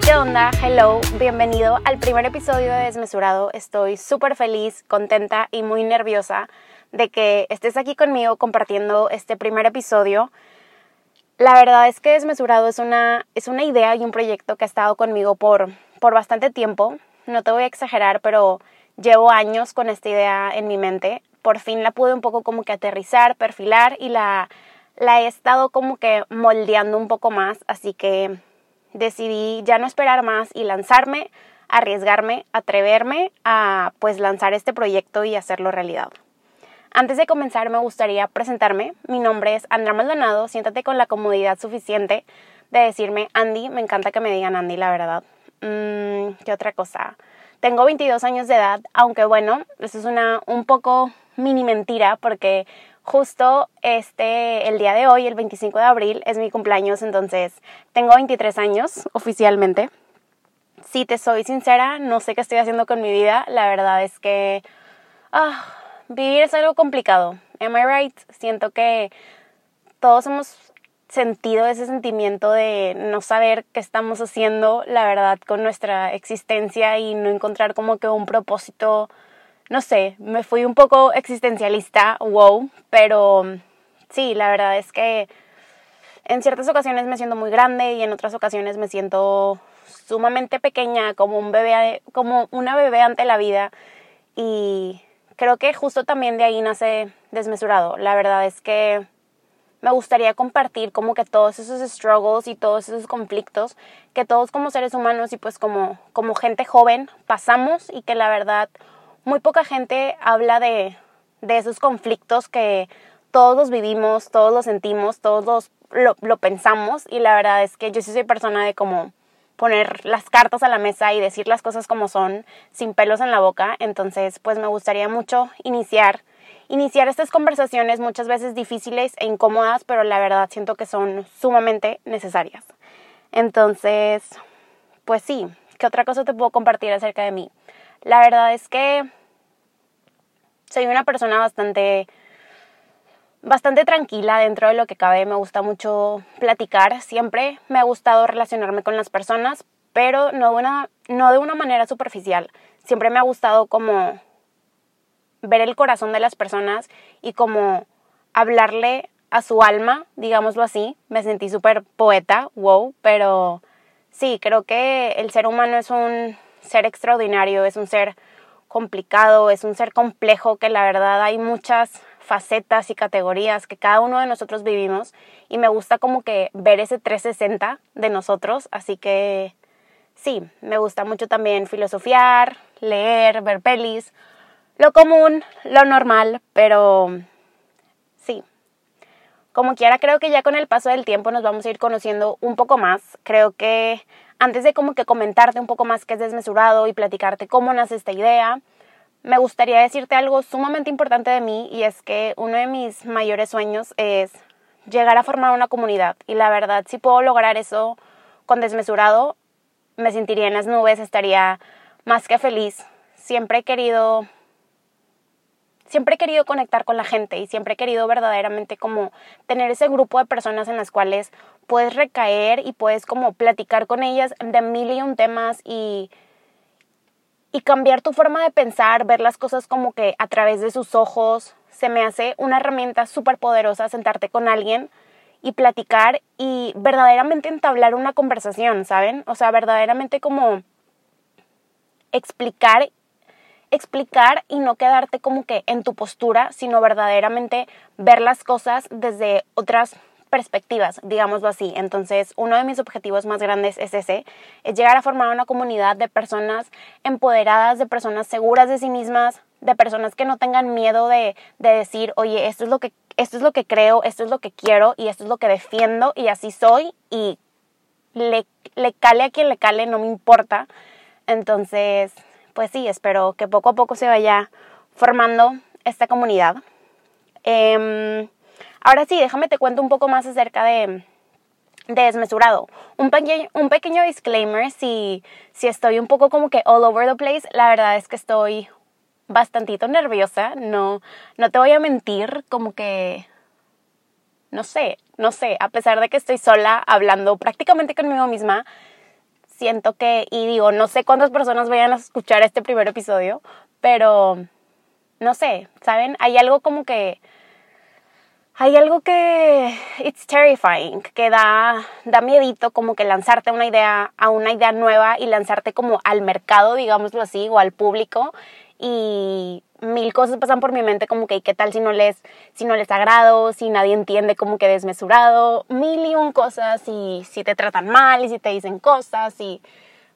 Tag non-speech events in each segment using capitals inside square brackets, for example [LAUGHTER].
¿qué onda? Hello, bienvenido al primer episodio de Desmesurado. Estoy súper feliz, contenta y muy nerviosa de que estés aquí conmigo compartiendo este primer episodio. La verdad es que Desmesurado es una, es una idea y un proyecto que ha estado conmigo por, por bastante tiempo. No te voy a exagerar, pero llevo años con esta idea en mi mente. Por fin la pude un poco como que aterrizar, perfilar y la, la he estado como que moldeando un poco más. Así que decidí ya no esperar más y lanzarme, arriesgarme, atreverme a pues lanzar este proyecto y hacerlo realidad. Antes de comenzar me gustaría presentarme. Mi nombre es Andrea Maldonado. Siéntate con la comodidad suficiente de decirme Andy. Me encanta que me digan Andy, la verdad. Mm, ¿Qué otra cosa? Tengo 22 años de edad, aunque bueno, eso es una un poco mini mentira porque justo este, el día de hoy, el 25 de abril, es mi cumpleaños, entonces tengo 23 años oficialmente. Si te soy sincera, no sé qué estoy haciendo con mi vida. La verdad es que ah, vivir es algo complicado. Am I right? Siento que todos hemos sentido ese sentimiento de no saber qué estamos haciendo, la verdad, con nuestra existencia y no encontrar como que un propósito no sé, me fui un poco existencialista, wow, pero sí, la verdad es que en ciertas ocasiones me siento muy grande y en otras ocasiones me siento sumamente pequeña, como un bebé, como una bebé ante la vida y creo que justo también de ahí nace desmesurado. La verdad es que me gustaría compartir como que todos esos struggles y todos esos conflictos que todos como seres humanos y pues como, como gente joven pasamos y que la verdad muy poca gente habla de, de esos conflictos que todos los vivimos, todos los sentimos, todos los, lo, pensamos y la verdad es que yo sí soy persona de como poner las cartas a la mesa y decir las cosas como son, sin pelos en la boca, entonces pues me gustaría mucho iniciar iniciar estas conversaciones muchas veces difíciles e incómodas, pero la verdad siento que son sumamente necesarias. Entonces, pues sí, ¿qué otra cosa te puedo compartir acerca de mí? La verdad es que soy una persona bastante bastante tranquila dentro de lo que cabe, me gusta mucho platicar, siempre. Me ha gustado relacionarme con las personas, pero no de una, no de una manera superficial, siempre me ha gustado como ver el corazón de las personas y como hablarle a su alma, digámoslo así, me sentí súper poeta, wow, pero sí, creo que el ser humano es un ser extraordinario, es un ser complicado, es un ser complejo que la verdad hay muchas facetas y categorías que cada uno de nosotros vivimos y me gusta como que ver ese 360 de nosotros, así que sí, me gusta mucho también filosofiar, leer, ver pelis, lo común, lo normal, pero sí. Como quiera, creo que ya con el paso del tiempo nos vamos a ir conociendo un poco más. Creo que antes de como que comentarte un poco más qué es desmesurado y platicarte cómo nace esta idea, me gustaría decirte algo sumamente importante de mí y es que uno de mis mayores sueños es llegar a formar una comunidad y la verdad si puedo lograr eso con desmesurado me sentiría en las nubes, estaría más que feliz. Siempre he querido siempre he querido conectar con la gente y siempre he querido verdaderamente como tener ese grupo de personas en las cuales puedes recaer y puedes como platicar con ellas de mil y un temas y, y cambiar tu forma de pensar, ver las cosas como que a través de sus ojos. Se me hace una herramienta súper poderosa sentarte con alguien y platicar y verdaderamente entablar una conversación, ¿saben? O sea, verdaderamente como explicar explicar y no quedarte como que en tu postura, sino verdaderamente ver las cosas desde otras perspectivas, digámoslo así. Entonces, uno de mis objetivos más grandes es ese, es llegar a formar una comunidad de personas empoderadas, de personas seguras de sí mismas, de personas que no tengan miedo de, de decir, oye, esto es lo que esto es lo que creo, esto es lo que quiero y esto es lo que defiendo y así soy y le, le cale a quien le cale, no me importa. Entonces, pues sí, espero que poco a poco se vaya formando esta comunidad. Em, ahora sí, déjame te cuento un poco más acerca de, desmesurado. Un, pequeño, un pequeño disclaimer, si, si estoy un poco como que all over the place, la verdad es que estoy bastantito nerviosa, no, no te voy a mentir, como que, no sé, no sé, a pesar de que estoy sola hablando prácticamente conmigo misma, siento que, y digo, no sé cuántas personas vayan a escuchar este primer episodio, pero no sé, ¿saben? Hay algo como que hay algo que it's terrifying, que da, da miedito como que lanzarte una idea, a una idea nueva y lanzarte como al mercado, digámoslo así, o al público y mil cosas pasan por mi mente como que qué tal si no les si no les agrado, si nadie entiende como que desmesurado, mil y un cosas y si te tratan mal y si te dicen cosas y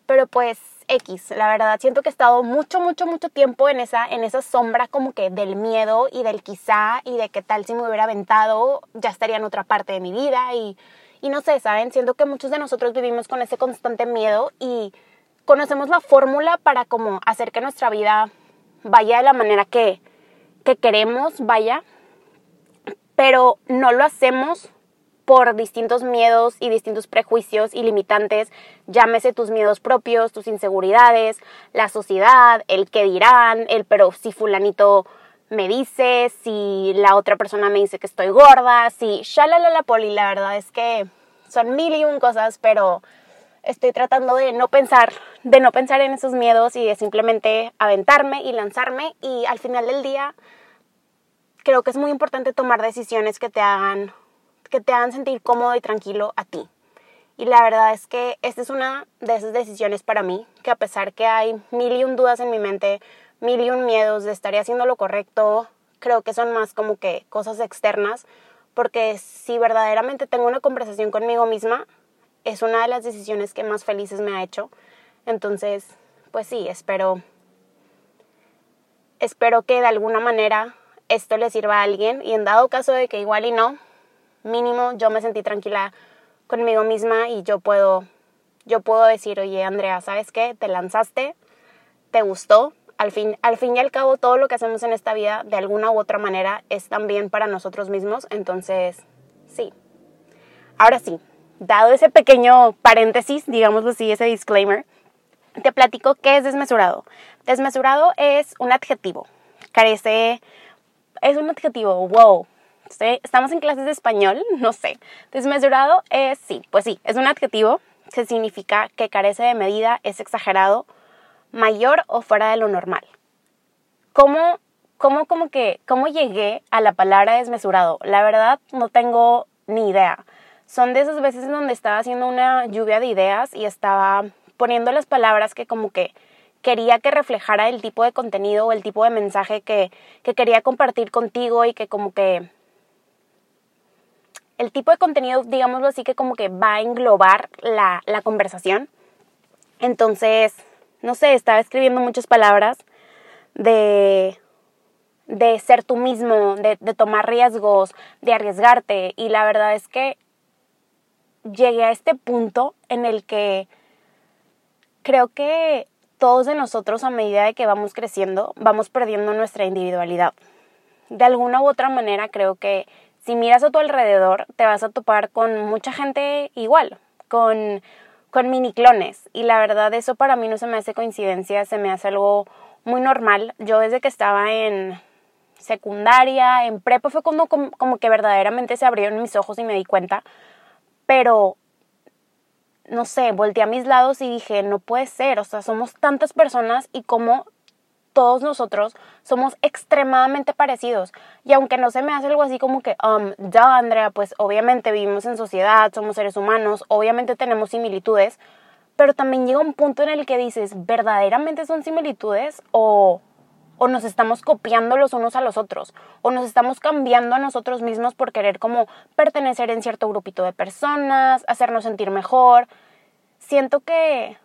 pero pues X, la verdad, siento que he estado mucho, mucho, mucho tiempo en esa, en esa sombra como que del miedo y del quizá y de qué tal si me hubiera aventado, ya estaría en otra parte de mi vida y, y no sé, ¿saben? Siento que muchos de nosotros vivimos con ese constante miedo y conocemos la fórmula para como hacer que nuestra vida vaya de la manera que, que queremos, vaya, pero no lo hacemos por distintos miedos y distintos prejuicios y limitantes, llámese tus miedos propios, tus inseguridades, la sociedad, el qué dirán, el pero si fulanito me dice, si la otra persona me dice que estoy gorda, si la poli, la verdad es que son mil y un cosas, pero estoy tratando de no pensar, de no pensar en esos miedos y de simplemente aventarme y lanzarme y al final del día creo que es muy importante tomar decisiones que te hagan que te hagan sentir cómodo y tranquilo a ti. Y la verdad es que esta es una de esas decisiones para mí, que a pesar que hay mil y un dudas en mi mente, mil y un miedos de estar haciendo lo correcto, creo que son más como que cosas externas, porque si verdaderamente tengo una conversación conmigo misma, es una de las decisiones que más felices me ha hecho. Entonces, pues sí, espero espero que de alguna manera esto le sirva a alguien y en dado caso de que igual y no, mínimo yo me sentí tranquila conmigo misma y yo puedo, yo puedo decir, oye Andrea, ¿sabes qué? Te lanzaste, te gustó. Al fin, al fin y al cabo, todo lo que hacemos en esta vida, de alguna u otra manera, es también para nosotros mismos. Entonces, sí. Ahora sí, dado ese pequeño paréntesis, digámoslo así, ese disclaimer, te platico qué es desmesurado. Desmesurado es un adjetivo. Carece, es un adjetivo, wow, estamos en clases de español, [LAUGHS] no sé. Desmesurado es, sí, pues sí, es un adjetivo que significa que carece de medida, es exagerado, mayor o fuera de lo normal. ¿Cómo, cómo, como que, cómo llegué a la palabra desmesurado? La verdad no tengo ni idea. Son de esas veces en donde estaba haciendo una lluvia de ideas y estaba poniendo las palabras que como que quería que reflejara el tipo de contenido o el tipo de mensaje que, que quería compartir contigo y que como que el tipo de contenido, digámoslo así, que como que va a englobar la, conversación. Entonces, no sé, estaba escribiendo muchas palabras de, de ser tú mismo, de tomar riesgos, de arriesgarte. Y la verdad es que llegué a este punto en el que creo que todos de nosotros a medida de que vamos creciendo, vamos perdiendo nuestra individualidad. De alguna u otra manera creo que si miras a tu alrededor, te vas a topar con mucha gente igual, con, con mini clones. Y la verdad, eso para mí no se me hace coincidencia, se me hace algo muy normal. Yo desde que estaba en secundaria, en prepa, fue como, como, como que verdaderamente se abrieron mis ojos y me di cuenta. Pero no sé, volteé a mis lados y dije, no puede ser, o sea, somos tantas personas y cómo todos nosotros somos extremadamente parecidos. Y aunque no se me hace algo así como que, um, ya Andrea, pues obviamente vivimos en sociedad, somos seres humanos, obviamente tenemos similitudes, pero también llega un punto en el que dices, ¿verdaderamente son similitudes o, o nos estamos copiando los unos a los otros? ¿O nos estamos cambiando a nosotros mismos por querer como pertenecer en cierto grupito de personas, hacernos sentir mejor? Siento que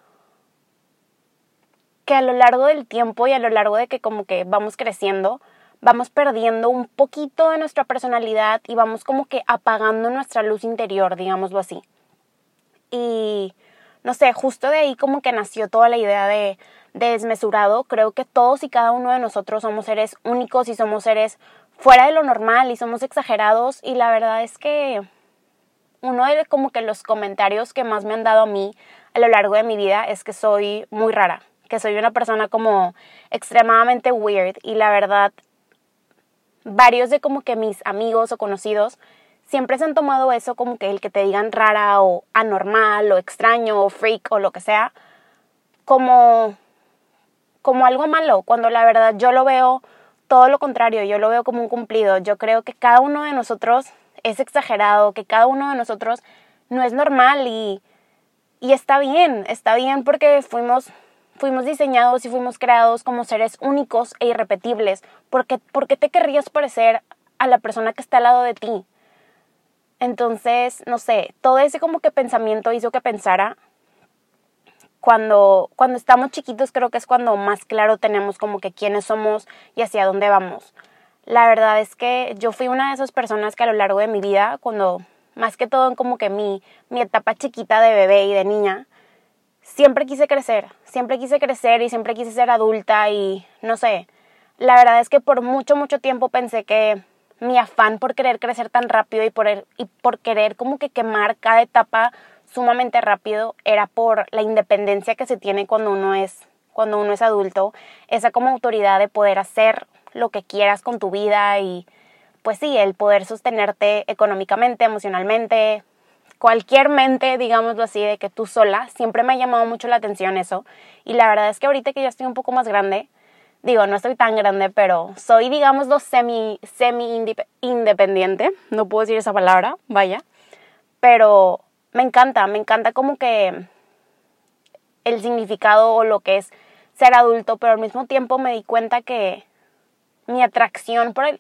que a lo largo del tiempo y a lo largo de que como que vamos creciendo, vamos perdiendo un poquito de nuestra personalidad y vamos como que apagando nuestra luz interior, digámoslo así. Y no sé, justo de ahí como que nació toda la idea de, desmesurado. Creo que todos y cada uno de nosotros somos seres únicos y somos seres fuera de lo normal y somos exagerados y la verdad es que uno de como que los comentarios que más me han dado a mí a lo largo de mi vida es que soy muy rara que soy una persona como extremadamente weird y la verdad varios de como que mis amigos o conocidos siempre se han tomado eso como que el que te digan rara o anormal o extraño o freak o lo que sea, como, como algo malo, cuando la verdad yo lo veo todo lo contrario, yo lo veo como un cumplido. Yo creo que cada uno de nosotros es exagerado, que cada uno de nosotros no es normal y, y está bien, está bien porque fuimos, fuimos diseñados y fuimos creados como seres únicos e irrepetibles. porque ¿Por qué te querrías parecer a la persona que está al lado de ti? Entonces, no sé, todo ese como que pensamiento hizo que pensara cuando, cuando estamos chiquitos creo que es cuando más claro tenemos como que quiénes somos y hacia dónde vamos. La verdad es que yo fui una de esas personas que a lo largo de mi vida, cuando más que todo en como que mi, mi etapa chiquita de bebé y de niña, siempre quise crecer, siempre quise crecer y siempre quise ser adulta y no sé, la verdad es que por mucho, mucho tiempo pensé que mi afán por querer crecer tan rápido y por, y por querer como que quemar cada etapa sumamente rápido era por la independencia que se tiene cuando uno es cuando uno es adulto, esa como autoridad de poder hacer lo que quieras con tu vida y pues sí, el poder sostenerte económicamente, emocionalmente, cualquier mente, digámoslo así, de que tú sola, siempre me ha llamado mucho la atención eso. Y la verdad es que ahorita que ya estoy un poco más grande, digo, no estoy tan grande, pero soy, digámoslo, semi, semi independiente, no puedo decir esa palabra, vaya, pero me encanta, me encanta como que el significado o lo que es ser adulto, pero al mismo tiempo me di cuenta que mi atracción por el,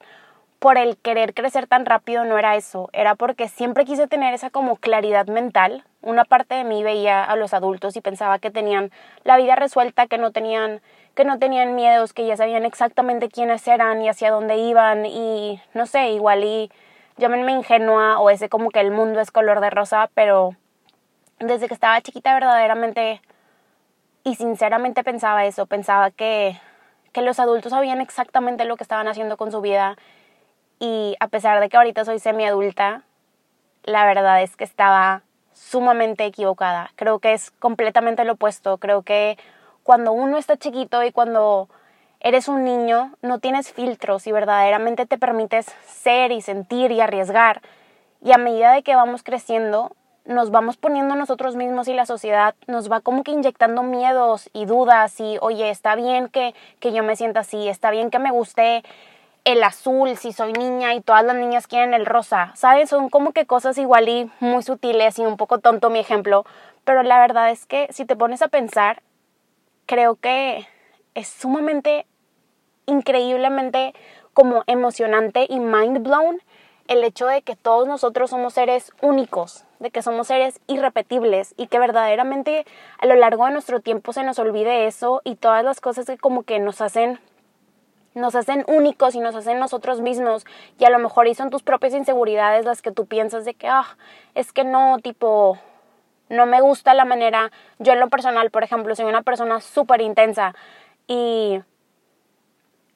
por el querer crecer tan rápido no era eso, era porque siempre quise tener esa como claridad mental. Una parte de mí veía a los adultos y pensaba que tenían la vida resuelta, que no tenían que no tenían miedos, que ya sabían exactamente quiénes eran y hacia dónde iban y no sé, igual y llámenme ingenua o ese como que el mundo es color de rosa, pero desde que estaba chiquita verdaderamente y sinceramente pensaba eso, pensaba que, que los adultos sabían exactamente lo que estaban haciendo con su vida y a pesar de que ahorita soy semiadulta, la verdad es que estaba sumamente equivocada. Creo que es completamente lo opuesto, creo que cuando uno está chiquito y cuando eres un niño, no tienes filtros y verdaderamente te permites ser y sentir y arriesgar. Y a medida de que vamos creciendo, nos vamos poniendo nosotros mismos y la sociedad nos va como que inyectando miedos y dudas y, oye, está bien que, que yo me sienta así, está bien que me guste el azul si soy niña y todas las niñas quieren el rosa, ¿sabes? Son como que cosas igual y muy sutiles y un poco tonto mi ejemplo, pero la verdad es que si te pones a pensar, creo que es sumamente, increíblemente como emocionante y mind blown el hecho de que todos nosotros somos seres únicos, de que somos seres irrepetibles y que verdaderamente a lo largo de nuestro tiempo se nos olvide eso y todas las cosas que como que nos hacen nos hacen únicos y nos hacen nosotros mismos y a lo mejor y son tus propias inseguridades las que tú piensas de que ah, es que no, tipo no me gusta la manera, yo en lo personal, por ejemplo, soy una persona súper intensa y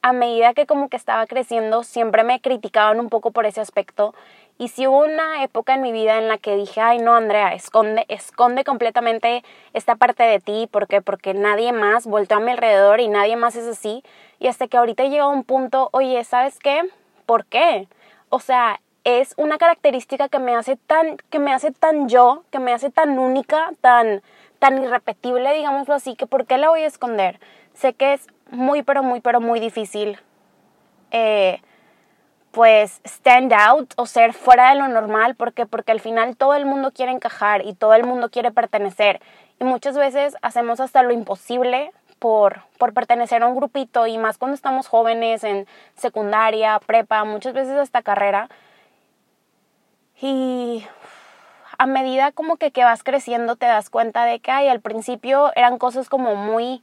a medida que como que estaba creciendo, siempre me criticaban un poco por ese aspecto. Y si hubo una época en mi vida en la que dije, ay no, Andrea, esconde, esconde completamente esta parte de ti, porque Porque nadie más volteó a mi alrededor y nadie más es así. Y hasta que ahorita llegó un punto, oye, ¿sabes qué? ¿Por qué? O sea, es una característica que me hace tan, que me hace tan yo, que me hace tan única, tan, tan irrepetible, digámoslo así, que ¿por qué la voy a esconder? Sé que es muy, pero muy, pero muy difícil, eh, pues, stand out o ser fuera de lo normal, porque porque al final todo el mundo quiere encajar y todo el mundo quiere pertenecer. Y muchas veces hacemos hasta lo imposible por, por pertenecer a un grupito y más cuando estamos jóvenes en secundaria, prepa, muchas veces hasta carrera, y a medida como que, que vas creciendo te das cuenta de que, al principio eran cosas como muy,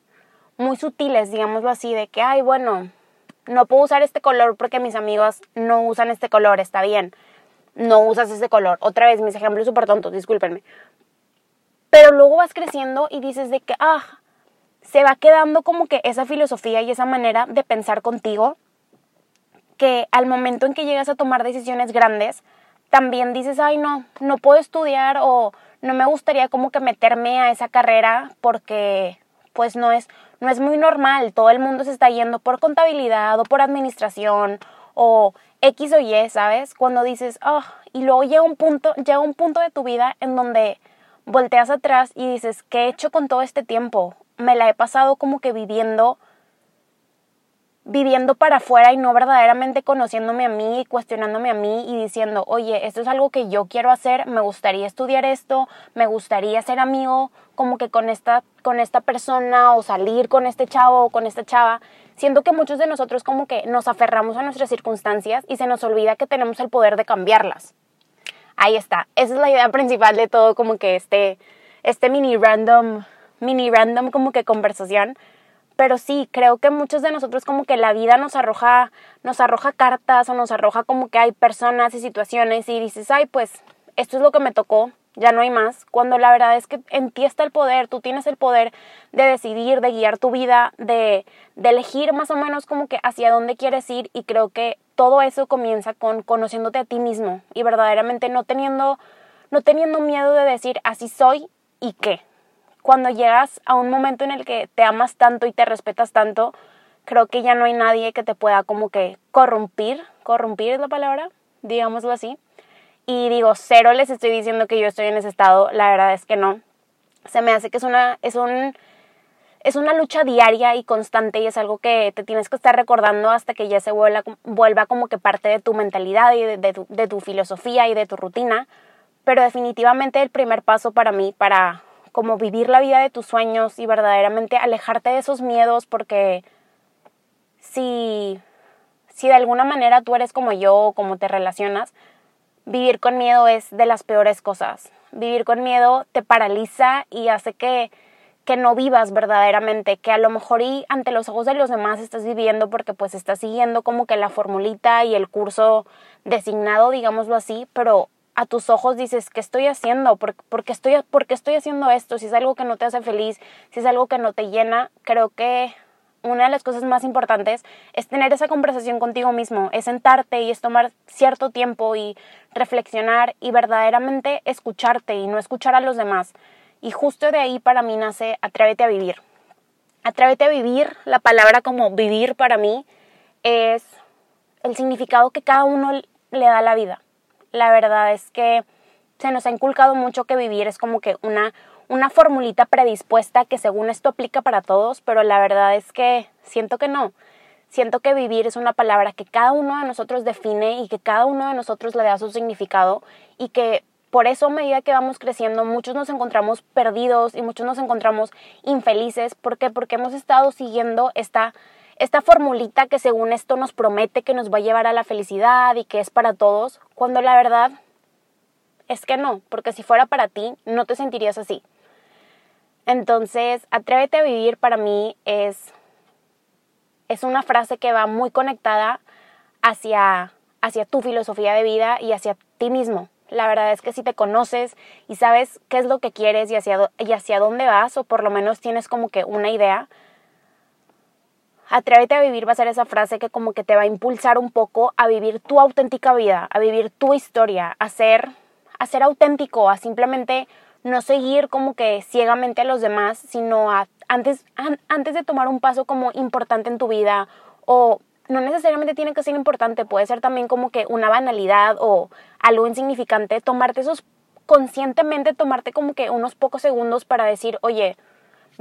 muy sutiles, digámoslo así, de que, ay, bueno, no puedo usar este color porque mis amigos no usan este color, está bien. No usas este color. Otra vez, mis ejemplos súper tontos, discúlpenme. Pero luego vas creciendo y dices de que, ah, se va quedando como que esa filosofía y esa manera de pensar contigo que al momento en que llegas a tomar decisiones grandes, también dices, ay, no, no puedo estudiar o no me gustaría como que meterme a esa carrera porque pues no es, no es muy normal, todo el mundo se está yendo por contabilidad o por administración o X o Y, ¿sabes? Cuando dices, oh, y luego llega un punto, llega un punto de tu vida en donde volteas atrás y dices, ¿qué he hecho con todo este tiempo? Me la he pasado como que viviendo viviendo para afuera y no verdaderamente conociéndome a mí y cuestionándome a mí y diciendo, oye, esto es algo que yo quiero hacer, me gustaría estudiar esto, me gustaría ser amigo como que con esta, con esta persona o salir con este chavo o con esta chava. Siento que muchos de nosotros como que nos aferramos a nuestras circunstancias y se nos olvida que tenemos el poder de cambiarlas. Ahí está, esa es la idea principal de todo como que este, este mini random, mini random como que conversación pero sí, creo que muchos de nosotros como que la vida nos arroja, nos arroja cartas o nos arroja como que hay personas y situaciones y dices, ay, pues esto es lo que me tocó, ya no hay más, cuando la verdad es que en ti está el poder, tú tienes el poder de decidir, de guiar tu vida, de, de elegir más o menos como que hacia dónde quieres ir y creo que todo eso comienza con conociéndote a ti mismo y verdaderamente no teniendo, no teniendo miedo de decir así soy y qué, cuando llegas a un momento en el que te amas tanto y te respetas tanto, creo que ya no hay nadie que te pueda como que corrompir, corrompir es la palabra, digámoslo así. Y digo, cero les estoy diciendo que yo estoy en ese estado, la verdad es que no. Se me hace que es una, es un, es una lucha diaria y constante y es algo que te tienes que estar recordando hasta que ya se vuelva, como que parte de tu mentalidad y de, tu, de tu filosofía y de tu rutina. Pero definitivamente el primer paso para mí, para como vivir la vida de tus sueños y verdaderamente alejarte de esos miedos porque si, si de alguna manera tú eres como yo o como te relacionas, vivir con miedo es de las peores cosas. Vivir con miedo te paraliza y hace que, que no vivas verdaderamente, que a lo mejor y ante los ojos de los demás estás viviendo porque pues estás siguiendo como que la formulita y el curso designado, digámoslo así, pero a tus ojos dices, ¿qué estoy haciendo? ¿Por, qué estoy, ¿Por qué estoy haciendo esto? Si es algo que no te hace feliz, si es algo que no te llena, creo que una de las cosas más importantes es tener esa conversación contigo mismo, es sentarte y es tomar cierto tiempo y reflexionar y verdaderamente escucharte y no escuchar a los demás. Y justo de ahí para mí nace Atrévete a vivir. Atrévete a vivir, la palabra como vivir para mí es el significado que cada uno le da a la vida la verdad es que se nos ha inculcado mucho que vivir es como que una, una formulita predispuesta que según esto aplica para todos, pero la verdad es que siento que no. Siento que vivir es una palabra que cada uno de nosotros define y que cada uno de nosotros le da su significado y que por eso a medida que vamos creciendo muchos nos encontramos perdidos y muchos nos encontramos infelices. ¿Por qué? Porque hemos estado siguiendo esta esta formulita que según esto nos promete que nos va a llevar a la felicidad y que es para todos, cuando la verdad es que no, porque si fuera para ti, no te sentirías así. Entonces, atrévete a vivir para mí es, es una frase que va muy conectada hacia, hacia tu filosofía de vida y hacia ti mismo. La verdad es que si te conoces y sabes qué es lo que quieres y hacia, y hacia dónde vas, o por lo menos tienes como que una idea, Atrévete a vivir va a ser esa frase que como que te va a impulsar un poco a vivir tu auténtica vida, a vivir tu historia, a ser, a ser auténtico, a simplemente no seguir como que ciegamente a los demás, sino a antes, antes de tomar un paso como importante en tu vida o no necesariamente tiene que ser importante, puede ser también como que una banalidad o algo insignificante, tomarte esos conscientemente, tomarte como que unos pocos segundos para decir, oye,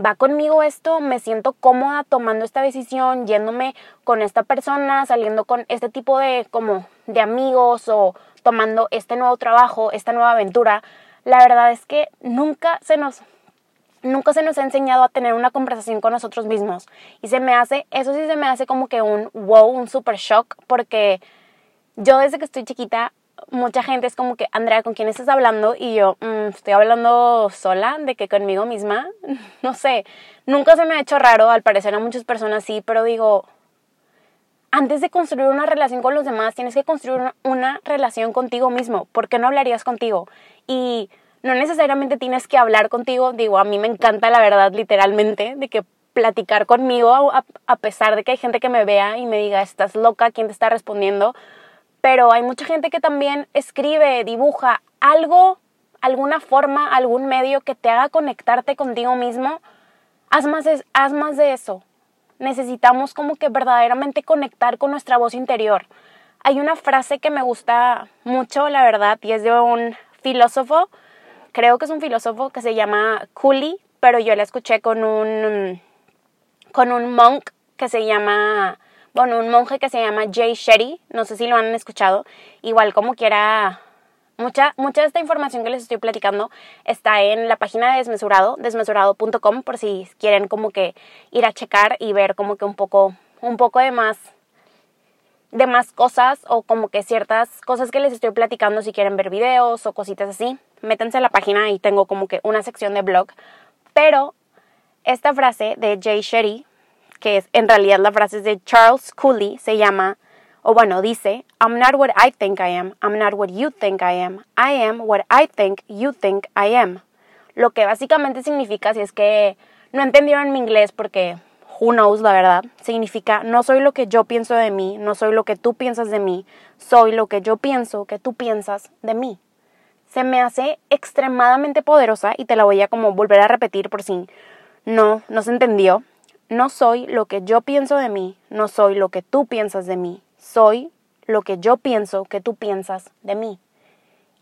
va conmigo esto, me siento cómoda tomando esta decisión, yéndome con esta persona, saliendo con este tipo de como de amigos o tomando este nuevo trabajo, esta nueva aventura. La verdad es que nunca se nos nunca se nos ha enseñado a tener una conversación con nosotros mismos y se me hace eso sí se me hace como que un wow, un super shock porque yo desde que estoy chiquita mucha gente es como que, Andrea, ¿con quién estás hablando? Y yo, mm, estoy hablando sola, de que conmigo misma. [LAUGHS] no sé, nunca se me ha hecho raro, al parecer a muchas personas sí, pero digo, antes de construir una relación con los demás, tienes que construir una, relación contigo mismo. ¿Por qué no hablarías contigo? Y no necesariamente tienes que hablar contigo, digo, a mí me encanta la verdad, literalmente, de que platicar conmigo, a, a pesar de que hay gente que me vea y me diga, estás loca, ¿quién te está respondiendo? Pero hay mucha gente que también escribe, dibuja algo, alguna forma, algún medio que te haga conectarte contigo mismo. Haz más, de eso. Necesitamos como que verdaderamente conectar con nuestra voz interior. hay una frase que me gusta mucho, la verdad, y es de un filósofo, creo que es un filósofo que se llama Cooley, pero yo la escuché con un, con un monk que se llama, bueno, un monje que se llama Jay Shetty, no sé si lo han escuchado, igual como quiera, mucha, mucha de esta información que les estoy platicando está en la página de Desmesurado, desmesurado.com, por si quieren como que ir a checar y ver como que un poco, un poco de más de más cosas o como que ciertas cosas que les estoy platicando si quieren ver videos o cositas así, métanse a la página y tengo como que una sección de blog. Pero esta frase de Jay Shetty, que es en realidad la frase de Charles Cooley, se llama, o bueno, dice, I'm not what I think I am, I'm not what you think I am, I am what I think you think I am. Lo que básicamente significa, si es que no entendieron mi inglés porque who knows, la verdad, significa no soy lo que yo pienso de mí, no soy lo que tú piensas de mí, soy lo que yo pienso que tú piensas de mí. Se me hace extremadamente poderosa y te la voy a como volver a repetir por si no, no se entendió. No soy lo que yo pienso de mí, no soy lo que tú piensas de mí, soy lo que yo pienso que tú piensas de mí.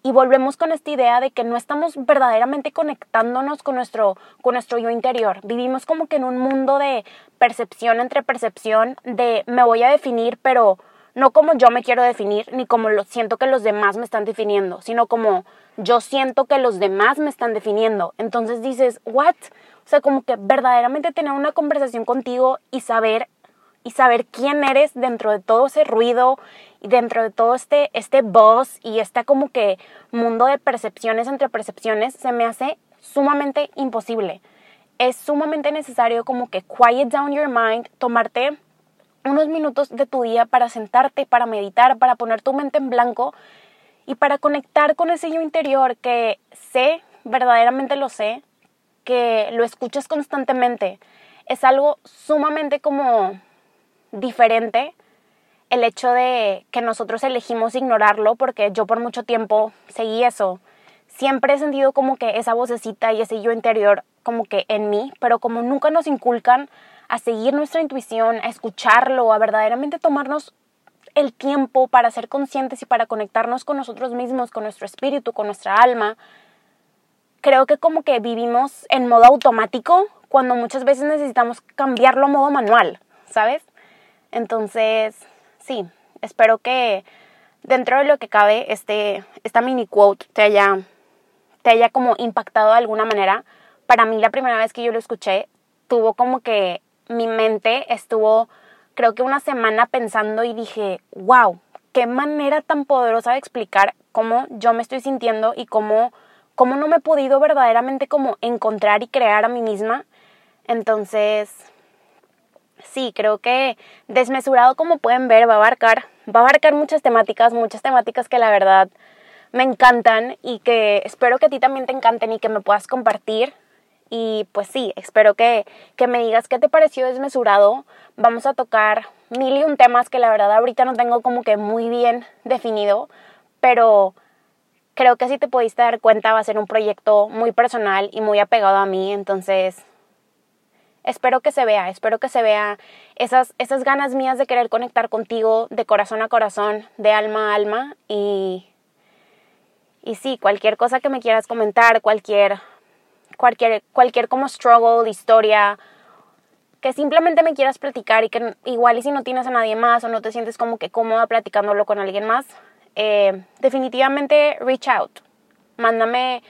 Y volvemos con esta idea de que no estamos verdaderamente conectándonos con nuestro, con nuestro yo interior. Vivimos como que en un mundo de percepción entre percepción, de me voy a definir, pero no como yo me quiero definir, ni como lo siento que los demás me están definiendo, sino como yo siento que los demás me están definiendo. Entonces dices, ¿what? Sea, como que verdaderamente tener una conversación contigo y saber y saber quién eres dentro de todo ese ruido y dentro de todo este, este buzz y este como que mundo de percepciones entre percepciones se me hace sumamente imposible. Es sumamente necesario como que quiet down your mind, tomarte unos minutos de tu día para sentarte, para meditar, para poner tu mente en blanco y para conectar con ese yo interior que sé, verdaderamente lo sé, que lo escuchas constantemente. Es algo sumamente como diferente el hecho de que nosotros elegimos ignorarlo porque yo por mucho tiempo seguí eso. Siempre he sentido como que esa vocecita y ese yo interior como que en mí, pero como nunca nos inculcan a seguir nuestra intuición, a escucharlo, a verdaderamente tomarnos el tiempo para ser conscientes y para conectarnos con nosotros mismos, con nuestro espíritu, con nuestra alma, creo que como que vivimos en modo automático cuando muchas veces necesitamos cambiarlo a modo manual, ¿sabes? Entonces, sí, espero que dentro de lo que cabe este, esta mini quote te haya, te haya como impactado de alguna manera. Para mí la primera vez que yo lo escuché, tuvo como que mi mente estuvo, creo que una semana pensando y dije, wow, qué manera tan poderosa de explicar cómo yo me estoy sintiendo y cómo, cómo no me he podido verdaderamente como encontrar y crear a mí misma. Entonces, sí, creo que desmesurado, como pueden ver, va a abarcar, va a abarcar muchas temáticas, muchas temáticas que la verdad me encantan y que espero que a ti también te encanten y que me puedas compartir. Y pues sí, espero que, que me digas qué te pareció desmesurado. Vamos a tocar mil y un temas que la verdad ahorita no tengo como que muy bien definido, pero creo que si te pudiste dar cuenta va a ser un proyecto muy personal y muy apegado a mí, entonces espero que se vea, espero que se vea esas, esas ganas mías de querer conectar contigo de corazón a corazón, de alma a alma y, y sí, cualquier cosa que me quieras comentar, cualquier, cualquier, cualquier como struggle, historia, que simplemente me quieras platicar y que igual y si no tienes a nadie más o no te sientes como que cómoda platicándolo con alguien más, eh, definitivamente reach out. Mándame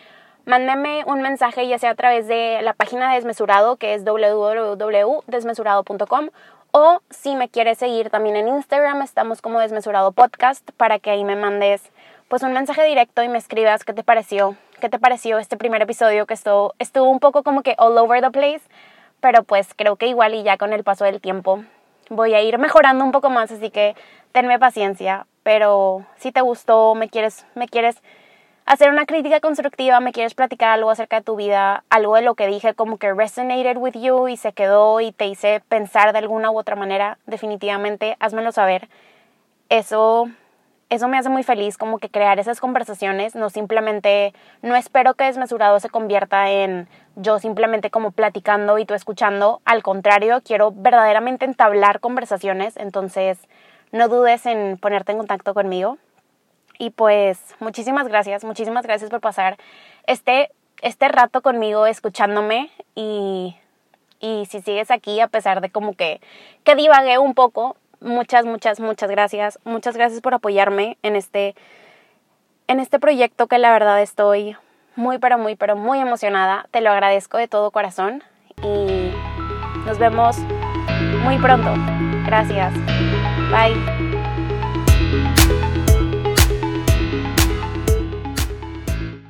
Mándame un mensaje ya sea a través de la página de Desmesurado que es www.desmesurado.com o si me quieres seguir también en Instagram estamos como Desmesurado Podcast para que ahí me mandes pues un mensaje directo y me escribas qué te pareció, qué te pareció este primer episodio que estuvo, estuvo un poco como que all over the place, pero pues creo que igual y ya con el paso del tiempo voy a ir mejorando un poco más, así que tenme paciencia, pero si te gustó, me quieres, me quieres hacer una crítica constructiva, me quieres platicar algo acerca de tu vida, algo de lo que dije como que resonated with you y se quedó y te hice pensar de alguna u otra manera, definitivamente házmelo saber. Eso eso me hace muy feliz como que crear esas conversaciones, no simplemente no espero que desmesurado se convierta en yo simplemente como platicando y tú escuchando, al contrario, quiero verdaderamente entablar conversaciones, entonces no dudes en ponerte en contacto conmigo. Y pues muchísimas gracias, muchísimas gracias por pasar este, este rato conmigo escuchándome y, y si sigues aquí a pesar de como que, que divagué un poco, muchas, muchas, muchas gracias. Muchas gracias por apoyarme en este, en este proyecto que la verdad estoy muy, pero muy, pero muy emocionada. Te lo agradezco de todo corazón y nos vemos muy pronto. Gracias. Bye.